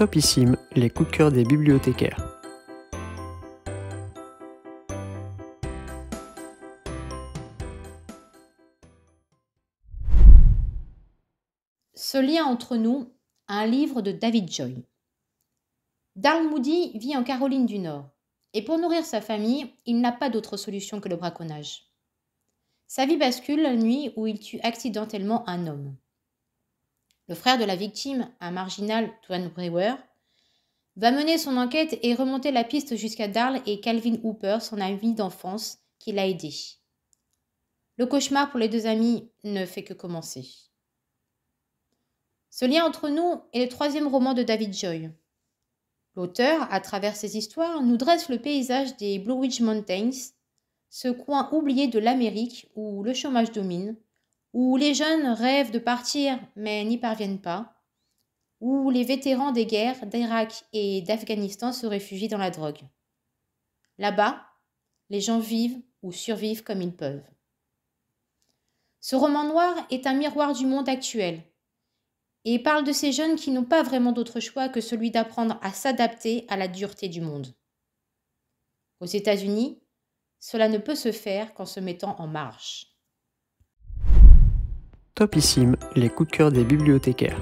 Topissime, les coups de cœur des bibliothécaires. Ce lien entre nous, un livre de David Joy. Darl Moody vit en Caroline du Nord, et pour nourrir sa famille, il n'a pas d'autre solution que le braconnage. Sa vie bascule la nuit où il tue accidentellement un homme. Le frère de la victime, un marginal, Twan Brewer, va mener son enquête et remonter la piste jusqu'à Darl et Calvin Hooper, son ami d'enfance, qui l'a aidé. Le cauchemar pour les deux amis ne fait que commencer. Ce lien entre nous est le troisième roman de David Joy. L'auteur, à travers ses histoires, nous dresse le paysage des Blue Ridge Mountains, ce coin oublié de l'Amérique où le chômage domine, où les jeunes rêvent de partir mais n'y parviennent pas, où les vétérans des guerres d'Irak et d'Afghanistan se réfugient dans la drogue. Là-bas, les gens vivent ou survivent comme ils peuvent. Ce roman noir est un miroir du monde actuel et parle de ces jeunes qui n'ont pas vraiment d'autre choix que celui d'apprendre à s'adapter à la dureté du monde. Aux États-Unis, cela ne peut se faire qu'en se mettant en marche. Topissime, les coups de cœur des bibliothécaires.